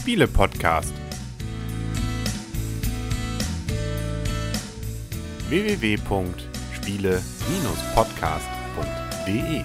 Spiele-Podcast. www.spiele-podcast.de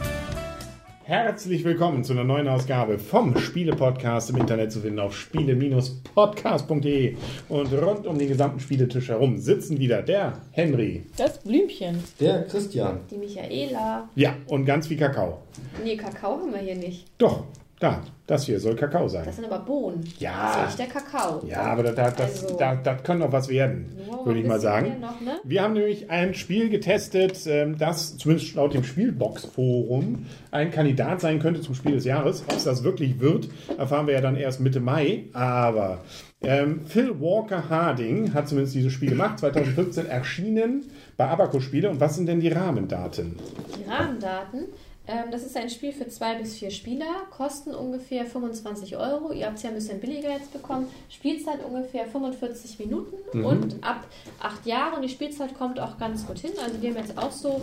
Herzlich willkommen zu einer neuen Ausgabe vom Spiele-Podcast im Internet zu finden auf spiele-podcast.de. Und rund um den gesamten Spieletisch herum sitzen wieder der Henry. Das Blümchen. Der Christian. Die Michaela. Ja, und ganz wie Kakao. Nee, Kakao haben wir hier nicht. Doch, da, das hier soll Kakao sein. Das sind aber Bohnen. Ja. Das ist nicht der Kakao. Ja, aber das, das, Also- das, das kann doch was werden, würde ich mal sagen. Noch, ne? Wir haben nämlich ein Spiel getestet, ähm, das zumindest laut dem Spielbox-Forum ein Kandidat sein könnte zum Spiel des Jahres. Ob es das wirklich wird, erfahren wir ja dann erst Mitte Mai. Aber ähm, Phil Walker Harding hat zumindest dieses Spiel gemacht, 2015 erschienen bei Abaco Spiele. Und was sind denn die Rahmendaten? Die Rahmendaten. Ähm, das ist ein Spiel für zwei bis vier Spieler, kosten ungefähr 25 Euro. Ihr habt es ja ein bisschen billiger jetzt bekommen. Spielzeit ungefähr 45 Minuten Mhm. und ab acht Jahren. Die Spielzeit kommt auch ganz gut hin. Also wir haben jetzt auch so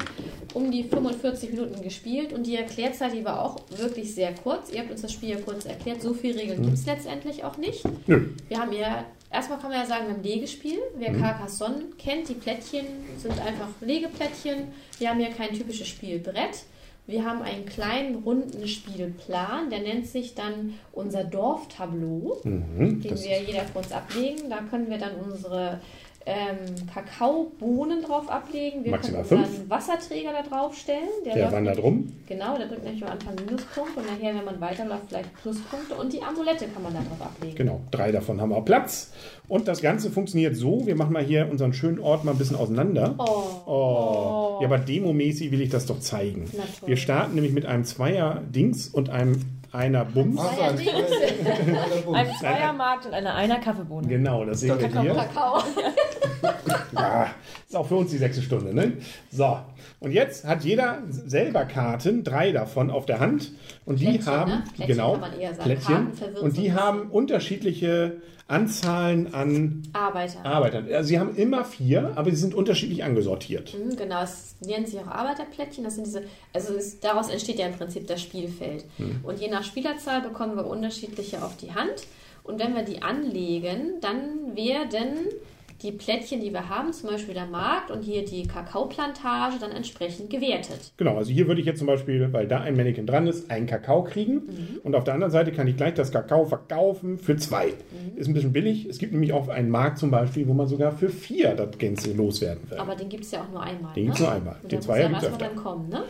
um die 45 Minuten gespielt und die Erklärzeit, die war auch wirklich sehr kurz. Ihr habt uns das Spiel ja kurz erklärt. So viele Regeln gibt es letztendlich auch nicht. Nö. Wir haben ja, erstmal kann man ja sagen, wir haben ein Legespiel. Wer Carcassonne kennt, die Plättchen sind einfach Legeplättchen. Wir haben ja kein typisches Spielbrett. Wir haben einen kleinen runden Spielplan, der nennt sich dann unser Dorftableau, Mhm, den wir jeder uns ablegen. Da können wir dann unsere ähm, Kakaobohnen drauf ablegen. Wir Maximal können unseren fünf. Wasserträger da drauf stellen. der läuft wandert rum. Genau, der drückt nämlich am Anfang Minuspunkte und nachher, wenn man weiterläuft, vielleicht Pluspunkte. Und die Amulette kann man da drauf ablegen. Genau, drei davon haben wir Platz. Und das Ganze funktioniert so: Wir machen mal hier unseren schönen Ort mal ein bisschen auseinander. Oh. Oh. Ja, aber demomäßig will ich das doch zeigen. Na toll. Wir starten nämlich mit einem Zweier-Dings und einem einer Bums. Ein Zweier- Ein Zweiermarkt und eine Einer Kaffeebohne. Genau, das sehen wir hier. Kakao. Ja, ist auch für uns die sechste Stunde, ne? So, und jetzt hat jeder selber Karten, drei davon auf der Hand. Und die Plättchen, haben, ne? Plättchen genau. Plättchen. Und die haben unterschiedliche Anzahlen an Arbeiter. Arbeitern. Also sie haben immer vier, aber sie sind unterschiedlich angesortiert. Mhm, Genau, es nennen sich auch Arbeiterplättchen. Das sind diese, also es, daraus entsteht ja im Prinzip das Spielfeld. Hm. Und je nach Spielerzahl bekommen wir unterschiedliche auf die Hand. Und wenn wir die anlegen, dann werden die Plättchen, die wir haben, zum Beispiel der Markt und hier die Kakaoplantage, dann entsprechend gewertet. Genau, also hier würde ich jetzt zum Beispiel, weil da ein Mannequin dran ist, einen Kakao kriegen. Mhm. Und auf der anderen Seite kann ich gleich das Kakao verkaufen für zwei. Mhm. Ist ein bisschen billig. Es gibt nämlich auch einen Markt zum Beispiel, wo man sogar für vier das Gänze loswerden will. Aber den gibt es ja auch nur einmal. Den ne? gibt's nur einmal. Und Den Zweier gibt's erstmal öfter. dann kommen, ne?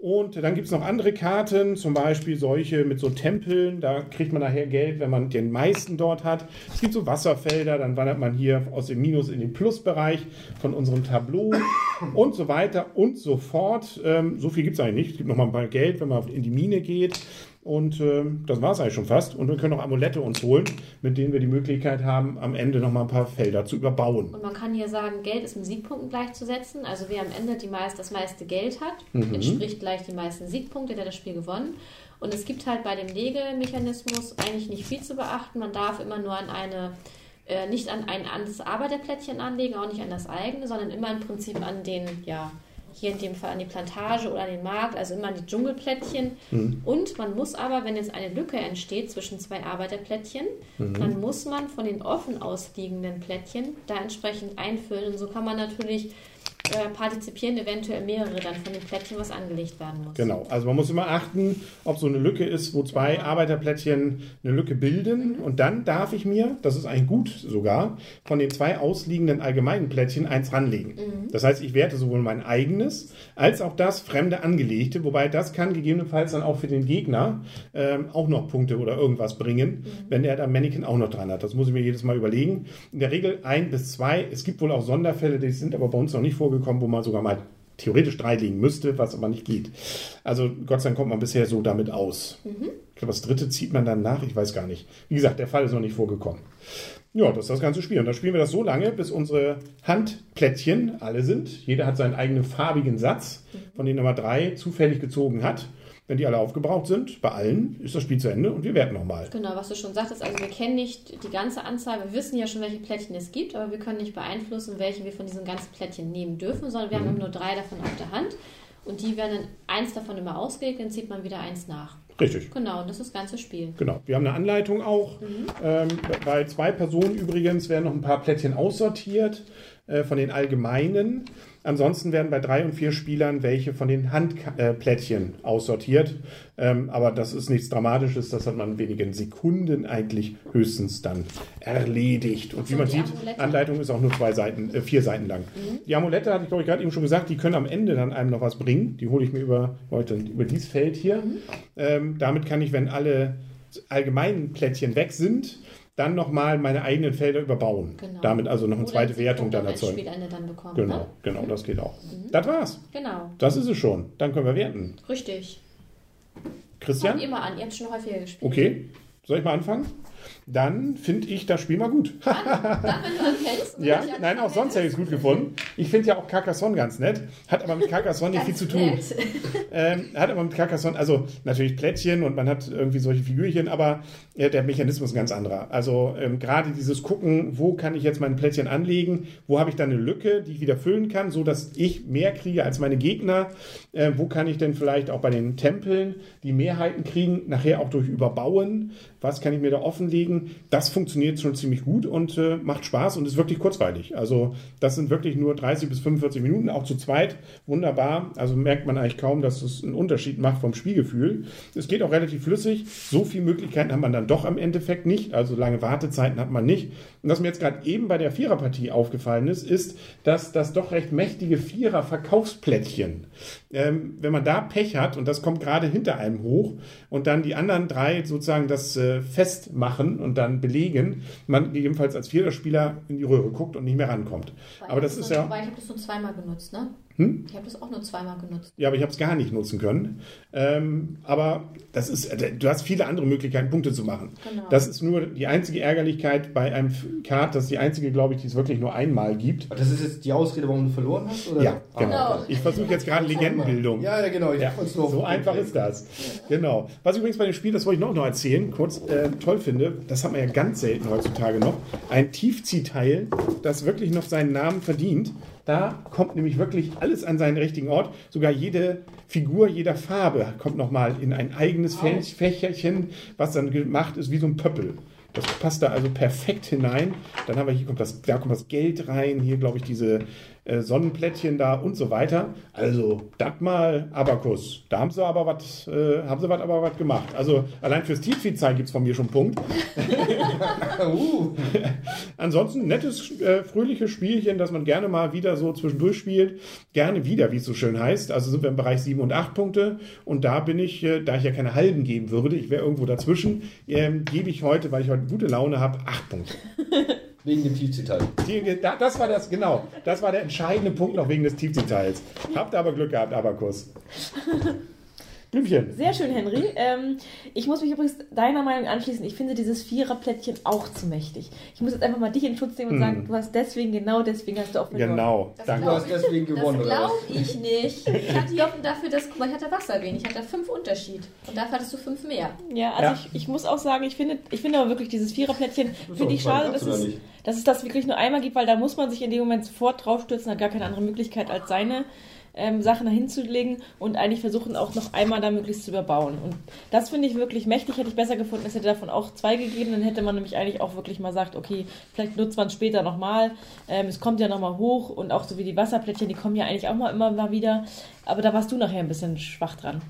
Und dann gibt es noch andere Karten, zum Beispiel solche mit so Tempeln. Da kriegt man nachher Geld, wenn man den meisten dort hat. Es gibt so Wasserfelder, dann wandert man hier aus dem Minus in den Plusbereich von unserem Tableau und so weiter und so fort. Ähm, so viel gibt es eigentlich nicht. Es gibt noch mal ein paar Geld, wenn man in die Mine geht. Und ähm, das war es eigentlich schon fast. Und wir können auch Amulette uns holen, mit denen wir die Möglichkeit haben, am Ende noch mal ein paar Felder zu überbauen. Und man kann hier sagen, Geld ist mit Siegpunkten gleichzusetzen. Also wer am Ende die meist, das meiste Geld hat, Mhm. entspricht gleich die meisten Siegpunkte, der das Spiel gewonnen. Und es gibt halt bei dem Legemechanismus eigentlich nicht viel zu beachten. Man darf immer nur an eine, äh, nicht an ein anderes Arbeiterplättchen anlegen, auch nicht an das eigene, sondern immer im Prinzip an den, ja, hier in dem Fall an die Plantage oder an den Markt, also immer an die Dschungelplättchen. Und man muss aber, wenn jetzt eine Lücke entsteht zwischen zwei Arbeiterplättchen, dann muss man von den offen ausliegenden Plättchen da entsprechend einfüllen. Und so kann man natürlich äh, partizipieren, eventuell mehrere dann von den Plättchen, was angelegt werden muss. Genau, also man muss immer achten, ob so eine Lücke ist, wo zwei Arbeiterplättchen eine Lücke bilden. Und dann darf ich mir, das ist eigentlich gut sogar, von den zwei ausliegenden allgemeinen Plättchen eins ranlegen. Das heißt, ich werte sowohl mein eigenes als auch das fremde angelegte, wobei das kann gegebenenfalls dann auch für den Gegner ähm, auch noch Punkte oder irgendwas bringen, wenn er da Mannequin auch noch dran hat. Das muss ich mir jedes Mal überlegen. In der Regel ein bis zwei. Es gibt wohl auch Sonderfälle, die sind aber bei uns noch nicht vorgekommen, wo man sogar mal theoretisch drei liegen müsste, was aber nicht geht. Also Gott sei Dank kommt man bisher so damit aus. Ich glaube, das dritte zieht man dann nach, ich weiß gar nicht. Wie gesagt, der Fall ist noch nicht vorgekommen. Ja, das ist das ganze Spiel. Und dann spielen wir das so lange, bis unsere Handplättchen alle sind. Jeder hat seinen eigenen farbigen Satz, von denen er mal drei zufällig gezogen hat. Wenn die alle aufgebraucht sind, bei allen ist das Spiel zu Ende und wir werten nochmal. Genau, was du schon sagtest, also wir kennen nicht die ganze Anzahl, wir wissen ja schon, welche Plättchen es gibt, aber wir können nicht beeinflussen, welche wir von diesen ganzen Plättchen nehmen dürfen, sondern wir haben immer nur drei davon auf der Hand und die werden dann eins davon immer ausgelegt, dann zieht man wieder eins nach. Richtig. Genau, und das ist das ganze Spiel. Genau. Wir haben eine Anleitung auch. Ähm, bei zwei Personen übrigens werden noch ein paar Plättchen aussortiert äh, von den allgemeinen. Ansonsten werden bei drei und vier Spielern welche von den Handplättchen aussortiert. Ähm, aber das ist nichts Dramatisches. Das hat man in wenigen Sekunden eigentlich höchstens dann erledigt. Und wie man sieht, Amulette? Anleitung ist auch nur zwei Seiten, äh, vier Seiten lang. Die Amulette hatte ich glaube ich gerade eben schon gesagt, die können am Ende dann einem noch was bringen. Die hole ich mir über heute über dieses Feld hier. Ähm, damit kann ich, wenn alle allgemeinen Plättchen weg sind, dann nochmal meine eigenen Felder überbauen. Genau. Damit also noch eine Oder zweite Wertung dann erzeugen. Endspielende dann bekommen. Genau, Ne? genau, das geht auch. Das war's. Genau, Das ist es schon. Dann können wir werten. richtig. Christian? Fangt ihr mal an, ihr habt schon häufiger gespielt. Okay. Soll ich mal anfangen? Dann finde ich das Spiel mal gut. Dann, wenn du anfängst. Ja, nein, auch sonst hätte ich es gut gefunden. Ich finde ja auch Carcassonne ganz nett, hat aber mit Carcassonne nicht viel zu tun. Ähm, hat aber mit Carcassonne, also natürlich Plättchen und man hat irgendwie solche Figürchen, aber äh, der Mechanismus ist ein ganz anderer. Also ähm, gerade dieses Gucken, wo kann ich jetzt mein Plättchen anlegen, wo habe ich dann eine Lücke, die ich wieder füllen kann, so dass ich mehr kriege als meine Gegner. Äh, wo kann ich denn vielleicht auch bei den Tempeln die Mehrheiten kriegen, nachher auch durch Überbauen. Was kann ich mir da offenlegen? Das funktioniert schon ziemlich gut und äh, macht Spaß und ist wirklich kurzweilig. Also das sind wirklich nur 30 bis 45 Minuten, auch zu zweit wunderbar. Also merkt man eigentlich kaum, dass es einen Unterschied macht vom Spielgefühl. Es geht auch relativ flüssig. So viele Möglichkeiten hat man dann doch am Endeffekt nicht. Also lange Wartezeiten hat man nicht. Und was mir jetzt gerade eben bei der Viererpartie aufgefallen ist, ist, dass das doch recht mächtige Vierer-Verkaufsplättchen, ähm, wenn man da Pech hat und das kommt gerade hinter einem hoch und dann die anderen drei sozusagen das äh, festmachen und dann belegen, man gegebenenfalls als Viererspieler in die Röhre guckt und nicht mehr rankommt. Aber das ist ja. Ich habe das nur zweimal genutzt, ne? Hm? Ich habe das auch nur zweimal genutzt. Ja, aber ich habe es gar nicht nutzen können. Ähm, aber das ist, äh, du hast viele andere Möglichkeiten, Punkte zu machen. Genau. Das ist nur die einzige Ärgerlichkeit bei einem Kart, das ist die einzige, glaube ich, die es wirklich nur einmal gibt. Das ist jetzt die Ausrede, warum du verloren hast? Oder? Ja, genau. Genau. Ich versuche jetzt gerade Legendenbildung. Ja, ja, genau. Ich Ja, so einfach ist das. Genau. Was ich übrigens bei dem Spiel, das wollte ich noch, noch erzählen, kurz äh, toll finde, das hat man ja ganz selten heutzutage noch, ein Tiefziehteil, das wirklich noch seinen Namen verdient. Da kommt nämlich wirklich alles an seinen richtigen Ort. Sogar jede Figur jeder Farbe kommt nochmal in ein eigenes Fä- Fächerchen, was dann gemacht ist wie so ein Pöppel. Das passt da also perfekt hinein. Dann haben wir hier kommt das, da kommt das Geld rein, hier glaube ich diese äh, Sonnenplättchen da und so weiter. Also, das mal Abakus. Da haben sie aber was, äh, haben sie was aber was gemacht. Also, allein fürs Tiefviehzeit gibt es von mir schon einen Punkt. Uh, Ansonsten nettes, äh, fröhliches Spielchen, das man gerne mal wieder so zwischendurch spielt. Gerne wieder, wie es so schön heißt. Also sind wir im Bereich 7 und 8 Punkte. Und da bin ich, äh, da ich ja keine halben geben würde, ich wäre irgendwo dazwischen, ähm, gebe ich heute, weil ich heute gute Laune habe, 8 Punkte. wegen dem da, das war das, genau. Das war der entscheidende Punkt noch wegen des Tiefdetails. Habt aber Glück gehabt, Abakus. Blümchen. Sehr schön, Henry. Ähm, ich muss mich übrigens deiner Meinung anschließen. Ich finde dieses Viererplättchen auch zu mächtig. Ich muss jetzt einfach mal dich in Schutz nehmen und Hm. sagen, du hast deswegen, genau deswegen hast du auch verloren. Genau. Das Danke. Du hast deswegen gewonnen, Das glaube ich nicht. Ich hatte ja dafür das, guck mal, ich hatte Wasserwein. Ich hatte fünf Unterschied. Und dafür hattest du fünf mehr. Ja, also Ja. Ich, ich muss auch sagen, ich finde, ich finde aber wirklich dieses Viererplättchen, finde ich schade, dass es, dass es das wirklich nur einmal gibt, weil da muss man sich in dem Moment sofort draufstürzen, hat gar keine andere Möglichkeit als seine ähm, Sachen dahin zu legen und eigentlich versuchen auch noch einmal da möglichst zu überbauen. Und das finde ich wirklich mächtig, hätte ich besser gefunden. Es hätte davon auch zwei gegeben, dann hätte man nämlich eigentlich auch wirklich mal sagt, okay, vielleicht nutzt man es später nochmal. Ähm, es kommt ja nochmal hoch und auch so wie die Wasserplättchen, die kommen ja eigentlich auch mal immer mal wieder. Aber da warst du nachher ein bisschen schwach dran.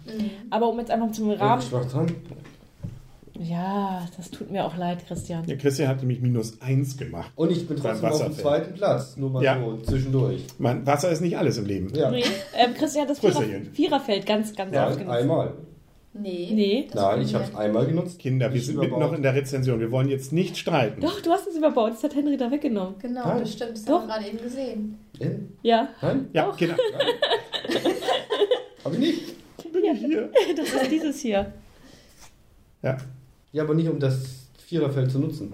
Aber um jetzt einfach zum Rahmen. Schwach dran. Ja, das tut mir auch leid, Christian. Ja, Christian hat nämlich minus 1 gemacht. Und ich bin trotzdem auf dem zweiten Platz. Nur mal Ja. so zwischendurch. Man, Wasser ist nicht alles im Leben. Ja. Nee, ähm, Christian hat das Vierer, Prösterchen. Viererfeld ganz, ganz Ja, oft genutzt. einmal. Nee. Nee. Nein, ich habe es einmal genutzt. Kinder, wir sind noch in der Rezension. Wir wollen jetzt nicht streiten. Doch, du hast es überbaut. Das hat Henry da weggenommen. Genau, Nein. das stimmt. Das Doch. haben wir gerade eben gesehen. Äh? Ja, Nein? Ja, Doch. Kinder. Hab ich nicht. Bin ich hier? das ist dieses hier. Ja. Ja, aber nicht um das Viererfeld zu nutzen.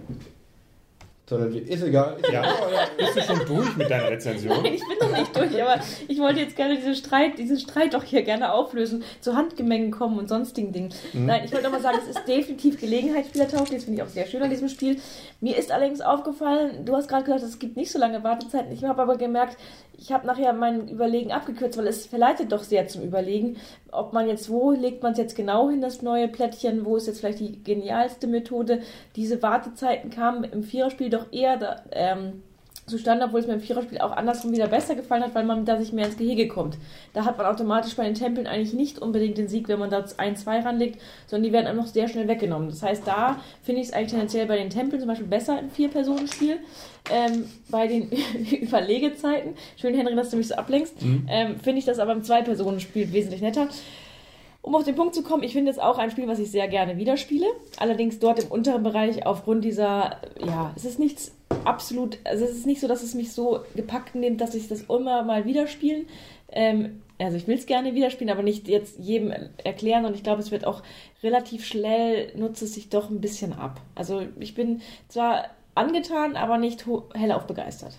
sondern wir, ist egal. Ist Ja. egal. Bist du schon durch mit deiner Rezension? Nein, ich bin noch nicht durch, aber ich wollte jetzt gerne diesen Streit, diesen Streit doch hier gerne auflösen, zu Handgemengen kommen und sonstigen Dingen. Nein, ich wollte noch mal sagen, es ist definitiv Gelegenheitsspielertauglich, das finde ich auch sehr schön an diesem Spiel. Mir ist allerdings aufgefallen, du hast gerade gesagt, es gibt nicht so lange Wartezeiten. Ich habe aber gemerkt, ich habe nachher mein Überlegen abgekürzt, weil es verleitet doch sehr zum Überlegen, ob man jetzt, wo legt man es jetzt genau hin, das neue Plättchen, wo ist jetzt vielleicht die genialste Methode. Diese Wartezeiten kamen im Viererspiel doch eher da, ähm, zustande, obwohl es mir im Viererspiel auch andersrum wieder besser gefallen hat, weil man da sich mehr ins Gehege kommt. Da hat man automatisch bei den Tempeln eigentlich nicht unbedingt den Sieg, wenn man da ein, zwei ranlegt, sondern die werden einem noch sehr schnell weggenommen. Das heißt, da finde ich es eigentlich tendenziell bei den Tempeln zum Beispiel besser im Vier-Personen-Spiel. Ähm, bei den Überlegezeiten, schön Henry, dass du mich so ablenkst, ähm, finde ich das aber im Zwei-Personen-Spiel wesentlich netter. Um auf den Punkt zu kommen, ich finde es auch ein Spiel, was ich sehr gerne wieder spiele. Allerdings dort im unteren Bereich aufgrund dieser, ja, es ist nichts absolut, also es ist nicht so, dass es mich so gepackt nimmt, dass ich das immer mal wieder spielen. Ähm, also ich will es gerne wieder spielen, aber nicht jetzt jedem erklären und ich glaube, es wird auch relativ schnell, nutzt es sich doch ein bisschen ab. Also ich bin zwar angetan, aber nicht hellauf begeistert.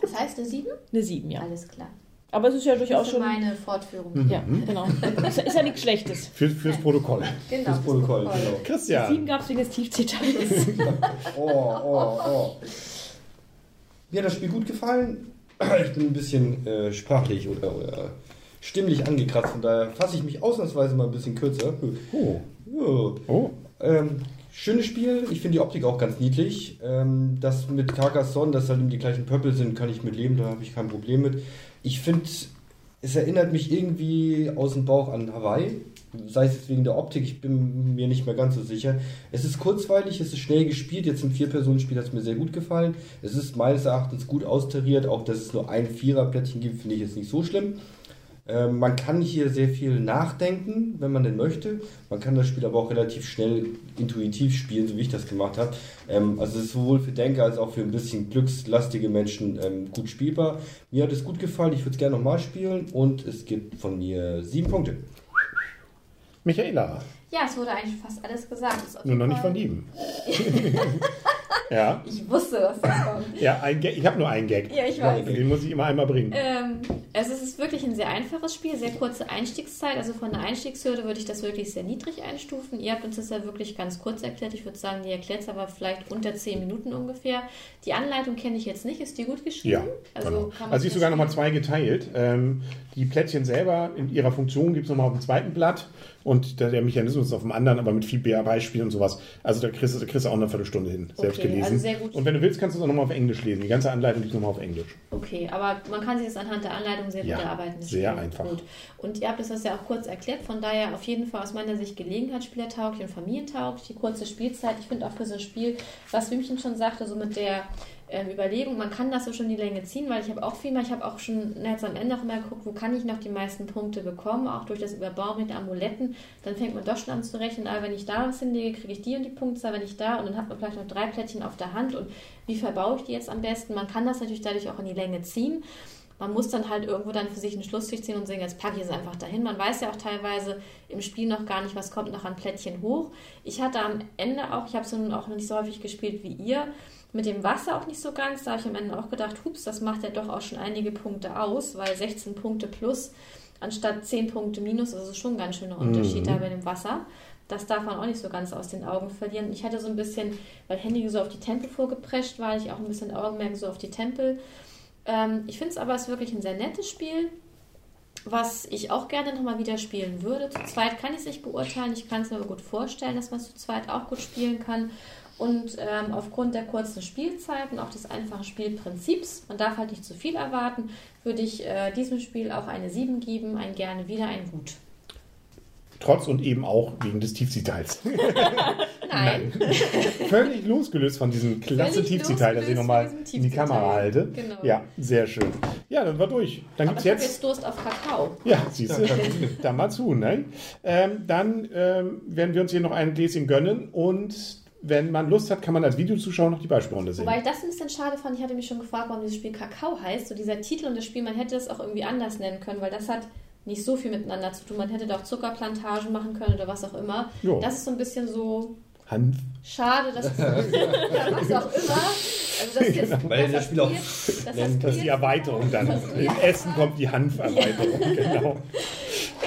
Das heißt eine 7? Eine 7, ja. Alles klar. Aber es ist ja Das durchaus ist schon... meine Fortführung. Ja, genau. Ist, ist ja nichts Schlechtes. Für, fürs Protokoll. Genau. Das Protokoll, genau. Sieben Christian. gab es wegen des Tiefzitals. Oh, oh, oh. Mir hat das Spiel gut gefallen. Ich bin ein bisschen äh, sprachlich oder, oder stimmlich angekratzt, von daher fasse ich mich ausnahmsweise mal ein bisschen kürzer. Oh. Ja. Oh. Ähm, schönes Spiel, ich finde die Optik auch ganz niedlich. Ähm, das mit Carcassonne, dass halt eben die gleichen Pöppel sind, kann ich mit leben, da habe ich kein Problem mit. Ich finde, es erinnert mich irgendwie aus dem Bauch an Hawaii. Sei es jetzt wegen der Optik, ich bin mir nicht mehr ganz so sicher. Es ist kurzweilig, es ist schnell gespielt. Jetzt im Vier-Personen-Spiel hat es mir sehr gut gefallen. Es ist meines Erachtens gut austariert. Auch dass es nur ein Vierer-Plättchen gibt, finde ich jetzt nicht so schlimm. Ähm, man kann hier sehr viel nachdenken, wenn man denn möchte. Man kann das Spiel aber auch relativ schnell intuitiv spielen, so wie ich das gemacht habe. Ähm, also es ist sowohl für Denker als auch für ein bisschen glückslastige Menschen ähm, gut spielbar. Mir hat es gut gefallen, ich würde es gerne nochmal spielen und es gibt von mir sieben Punkte. Michaela. Ja, es wurde eigentlich fast alles gesagt. Nur noch jeden nicht Fall- von ihm. ja. Ich wusste, dass das kommt. Ja, ein Gag. ich habe nur einen Gag. Ja, ich weiß. Den muss ich immer einmal bringen. Ähm, also es ist wirklich ein sehr einfaches Spiel, sehr kurze Einstiegszeit. Also von der Einstiegshürde würde ich das wirklich sehr niedrig einstufen. Ihr habt uns das ja wirklich ganz kurz erklärt. Ich würde sagen, die erklärt es aber vielleicht unter 10 Minuten ungefähr. Die Anleitung kenne ich jetzt nicht. Ist die gut geschrieben? Ja, Also, genau. also sie ist sogar nochmal zwei geteilt. Ähm, die Plättchen selber in ihrer Funktion gibt es nochmal auf dem zweiten Blatt und der, der Mechanismus ist auf dem anderen, aber mit viel Beispielen und sowas. Also da kriegst, du- da kriegst du auch eine Viertelstunde hin, selbst Okay, gelesen. also sehr gut. Und wenn du willst, kannst du es auch nochmal auf Englisch lesen. Die ganze Anleitung es nochmal auf Englisch. Okay, aber man kann sich das anhand der Anleitung sehr Ja, gut erarbeiten. das sehr einfach. Gut. Und ihr habt es das ja auch kurz erklärt, von daher auf jeden Fall aus meiner Sicht Gelegenheitsspielertauglich und familientauglich, die kurze Spielzeit. Ich finde auch für so ein Spiel, was Wimchen schon sagte, so mit der ähm, Überlegung, man kann das so schon die Länge ziehen, weil ich habe auch viel mal, ich habe auch schon jetzt am Ende auch immer geguckt, wo kann ich noch die meisten Punkte bekommen, auch durch das Überbauen mit Amuletten, dann fängt man doch schon an zu rechnen, ah, wenn ich da was hinlege, kriege ich die und die Punktzahl, wenn ich da und dann hat man vielleicht noch drei Plättchen auf der Hand und wie verbaue ich die jetzt am besten? Man kann das natürlich dadurch auch in die Länge ziehen. Man muss dann halt irgendwo dann für sich einen Schlussstrich ziehen und sagen, jetzt packe ich es einfach dahin. Man weiß ja auch teilweise im Spiel noch gar nicht, was kommt noch an Plättchen hoch. Ich hatte am Ende auch, ich habe es nun auch nicht so häufig gespielt wie ihr, mit dem Wasser auch nicht so ganz. Da habe ich am Ende auch gedacht, hups, das macht ja doch auch schon einige Punkte aus, weil 16 Punkte plus anstatt 10 Punkte minus, das ist schon ein ganz schöner Unterschied da bei dem Wasser. Das darf man auch nicht so ganz aus den Augen verlieren. Ich hatte so ein bisschen, weil Handy so auf die Tempel vorgeprescht war, ich auch ein bisschen Augenmerk so auf die Tempel. Ähm, ich finde es aber, es ist wirklich ein sehr nettes Spiel, was ich auch gerne nochmal wieder spielen würde. Zu zweit kann ich es nicht beurteilen. Ich kann es mir aber gut vorstellen, dass man es zu zweit auch gut spielen kann. Und ähm, aufgrund der kurzen Spielzeit und auch des einfachen Spielprinzips, man darf halt nicht zu viel erwarten, würde ich äh, diesem Spiel auch eine 7 geben, ein gerne wieder, ein gut. Trotz und eben auch wegen des Tiefziehteils. Nein. Völlig losgelöst von diesem klasse Tiefziehteil, das ich nochmal in die Kamera halte. Genau. Ja, sehr schön. Ja, dann war durch. Dann gibt es jetzt. jetzt Durst auf Kakao. Ja, siehst du, dann mal zu. Ne? Ähm, dann ähm, werden wir uns hier noch ein Gläschen gönnen und wenn man Lust hat, kann man als Videozuschauer noch die Beispielrunde sehen. Wobei ich das ein bisschen schade fand, ich hatte mich schon gefragt, warum dieses Spiel Kakao heißt. So dieser Titel und das Spiel, man hätte es auch irgendwie anders nennen können, weil das hat nicht so viel miteinander zu tun. Man hätte da auch Zuckerplantagen machen können oder was auch immer. Jo. Das ist so ein bisschen so Hanf. Schade, dass es, ja, was auch immer. Also das jetzt, Weil dass das Spiel auch dass Das ist die Erweiterung dann. Das Im Essen kommt die Hanferweiterung, genau.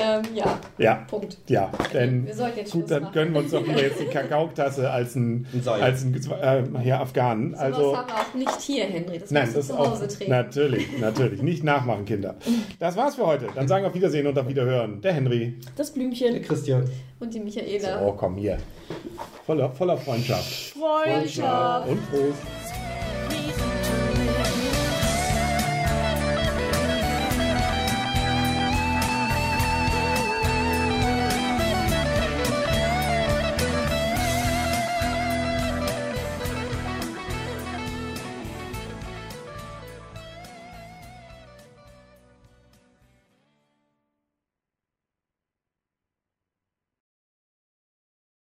Ähm, ja, Ja, Punkt. ja. Denn Wir sollten jetzt gut, Schluss dann machen. gönnen wir uns doch lieber jetzt die Kakaotasse als ein, als ein äh, ja, Afghanen. Sowas Also, haben wir auch nicht hier, Henry. Das nein, musst du das zu auch. Hause trinken. Natürlich, natürlich. Nicht nachmachen, Kinder. Das war's für heute. Dann sagen wir auf Wiedersehen und auf Wiederhören. Der Henry. Das Der Blümchen. Christian. Und die Michaela. Oh, komm hier. Voller, voller Freundschaft. Freundschaft. Und Prost.